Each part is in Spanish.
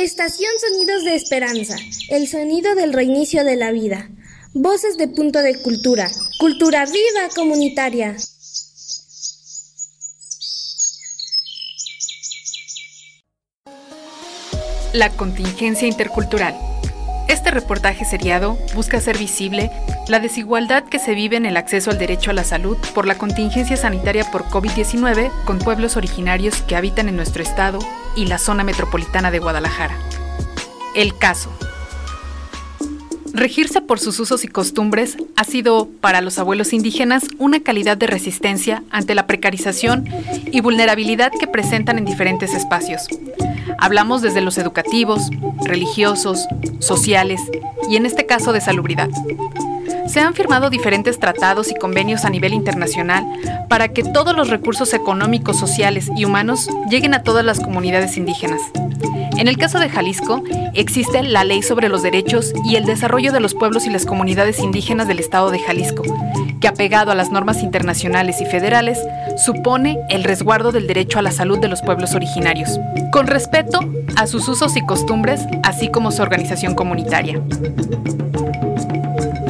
Estación Sonidos de Esperanza, el sonido del reinicio de la vida. Voces de punto de cultura. Cultura viva comunitaria. La contingencia intercultural. Este reportaje seriado busca hacer visible la desigualdad que se vive en el acceso al derecho a la salud por la contingencia sanitaria por COVID-19 con pueblos originarios que habitan en nuestro estado y la zona metropolitana de Guadalajara. El caso. Regirse por sus usos y costumbres ha sido, para los abuelos indígenas, una calidad de resistencia ante la precarización y vulnerabilidad que presentan en diferentes espacios. Hablamos desde los educativos, religiosos, sociales y en este caso de salubridad. Se han firmado diferentes tratados y convenios a nivel internacional para que todos los recursos económicos, sociales y humanos lleguen a todas las comunidades indígenas. En el caso de Jalisco, existe la Ley sobre los Derechos y el Desarrollo de los Pueblos y las Comunidades Indígenas del Estado de Jalisco, que apegado a las normas internacionales y federales, supone el resguardo del derecho a la salud de los pueblos originarios, con respeto a sus usos y costumbres, así como su organización comunitaria.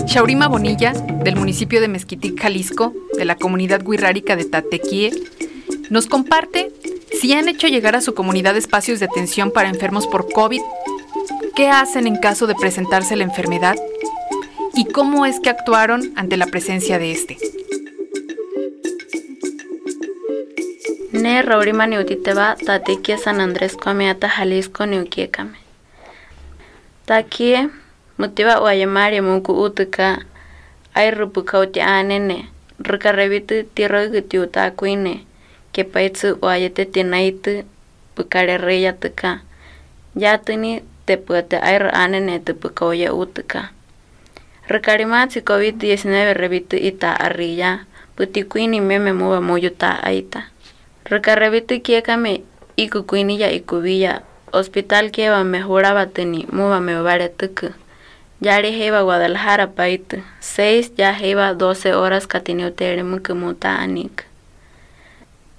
Shaurima Bonilla, del municipio de Mezquitic, Jalisco, de la comunidad guirrárica de Tatequie, nos comparte si han hecho llegar a su comunidad espacios de atención para enfermos por COVID, qué hacen en caso de presentarse la enfermedad y cómo es que actuaron ante la presencia de este. Ne Raurima Niutiteba, Tatiquia San Andrés Comeata Jalisco Niuquiecame. Taquie, Mutiba Guayamari Muku Utuka, Ay Rupukauti Anene, Rukarevitu Tiro Gutiuta Kuine que paitsu oayete tinaitu pukare reya tuka. Yatuni te puete air anene te pukoya utuka. Rekarimatsi COVID-19 revitu ita arriya, putikuini meme muba muyuta aita. Rekarevitu kiekame ikukuini ya ikubilla, hospital kieba mejoraba teni muba me vare tuku. Yari heba Guadalajara paitu, 6 ya heba 12 horas katiniutere muta anik.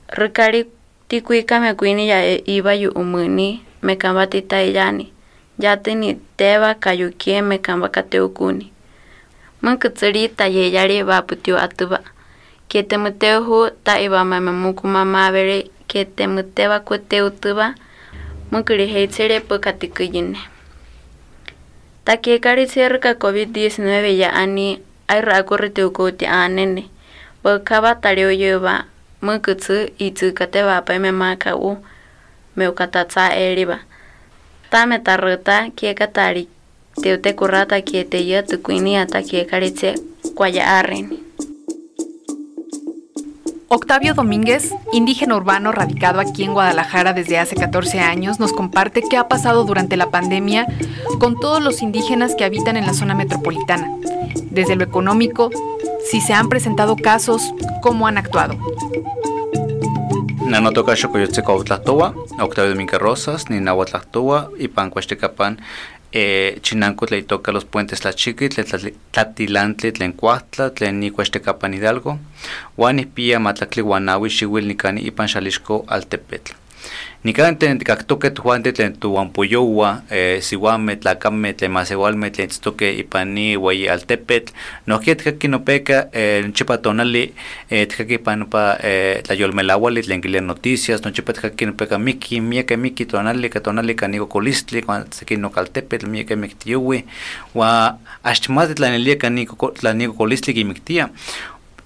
Rikari tikuika me kuini ya iba yu umuni me kamba tita iyani. Yati ni teba kayukie me kamba kateukuni. Ta ye yari ba putiu atuba. Kete muteu hu ta iba mame muku mama bere kete muteba kuteu tuba. Munkuri heitsere pu Takiekari cerca COVID-19 ya ani ay rakurte ukuti anene. Bakaba tario yeba mukutsu itu kate wapa me maka u meukatatsa eriba. Tame tarota kieka tari teute kurata kiete yatu kwini ata kiekari ce kwaya arreni. Octavio Domínguez, indígena urbano radicado aquí en Guadalajara desde hace 14 años, nos comparte qué ha pasado durante la pandemia con todos los indígenas que habitan en la zona metropolitana, desde lo económico, si se han presentado casos, cómo han actuado. Octavio Domínguez Rosas, cuaxtecapan eh, chinanco toca los puentes tlachiqui, tlatilantli, tlen cuahtla, tlen ni cuaxtecapan Hidalgo, huan ihpia matlacli guanawi xiuil nikani ipan xalixco altepetl. Nikan kaktoke tujuante tlen tuampoyowa, eh, siwame, tlakame, tlen masewalme, tlen tztoke ipan ni ueyi altepetl, nohkia tkaki nopeka eh, nochipa tonali eh, eh, tlayolmelauali tlen kilia noticias, nochipa tkaki nopeka miki, mieke miki tonali, ka tonali kolistli, kuan seki nokaltepetl, mieke miktiyowi, wa axtimati tlanelia ka niko kolistli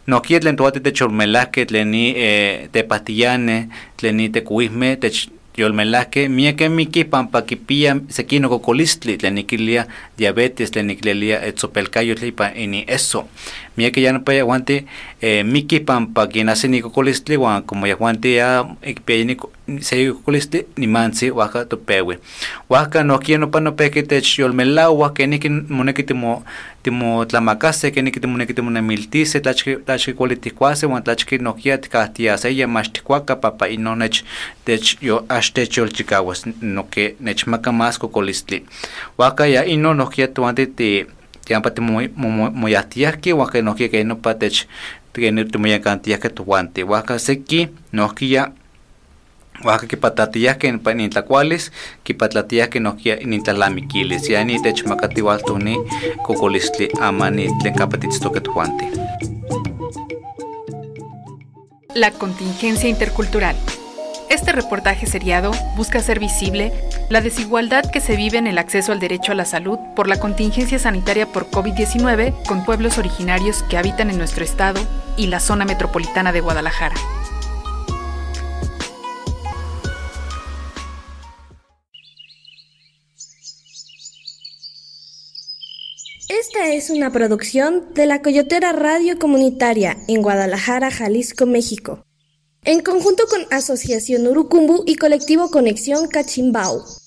nohkia tlen toati techolmelahkeh tlen ni eh, tepahtiyaneh tlen ni tekuihmeh tech yolmelahkeh miekeh mikih pampa kipia sekin okokolistli tlen nikilia diabetes tlen nikilia etzopelkayotl ipan ini eso miekeh ya nopa yahuantih eh, mikih pampa kinahsi nikokolistli huan como yahuantih ya kipia se ikokolistli nimantzi huajka topewi huajka nohkia nopa nopehki techyolmelauah kenihki moneki timo timotlamakaseh kenihki timoneki timonemiltiseh tlachki tlachki kuali tikuaseh huan tlachki nohkia tikahtiaseya mach tikuaka papa inon nech tech yo ax techyolchikawas noke nechmaka más kokolistli huajka ya inon nohkia toantih ti tiampa timoyahtiahki huajka nohkia ke nopa tech timoyankantiyahkeh toantih huajka seki nohkia Oaxaca kipatlatiyahkeh nintlakualis, kipatlatiyahkeh nohkia nintlalamikilis, ya ni techmakatiwaltoni kokolistli ama nitlen kapatitztokeh tojuantih. La contingencia intercultural. Este reportaje seriado busca hacer visible la desigualdad que se vive en el acceso al derecho a la salud por la contingencia sanitaria por COVID-19 con pueblos originarios que habitan en nuestro estado y la zona metropolitana de Guadalajara. Esta es una producción de la Coyotera Radio Comunitaria en Guadalajara, Jalisco, México, en conjunto con Asociación Urucumbu y Colectivo Conexión Cachimbao.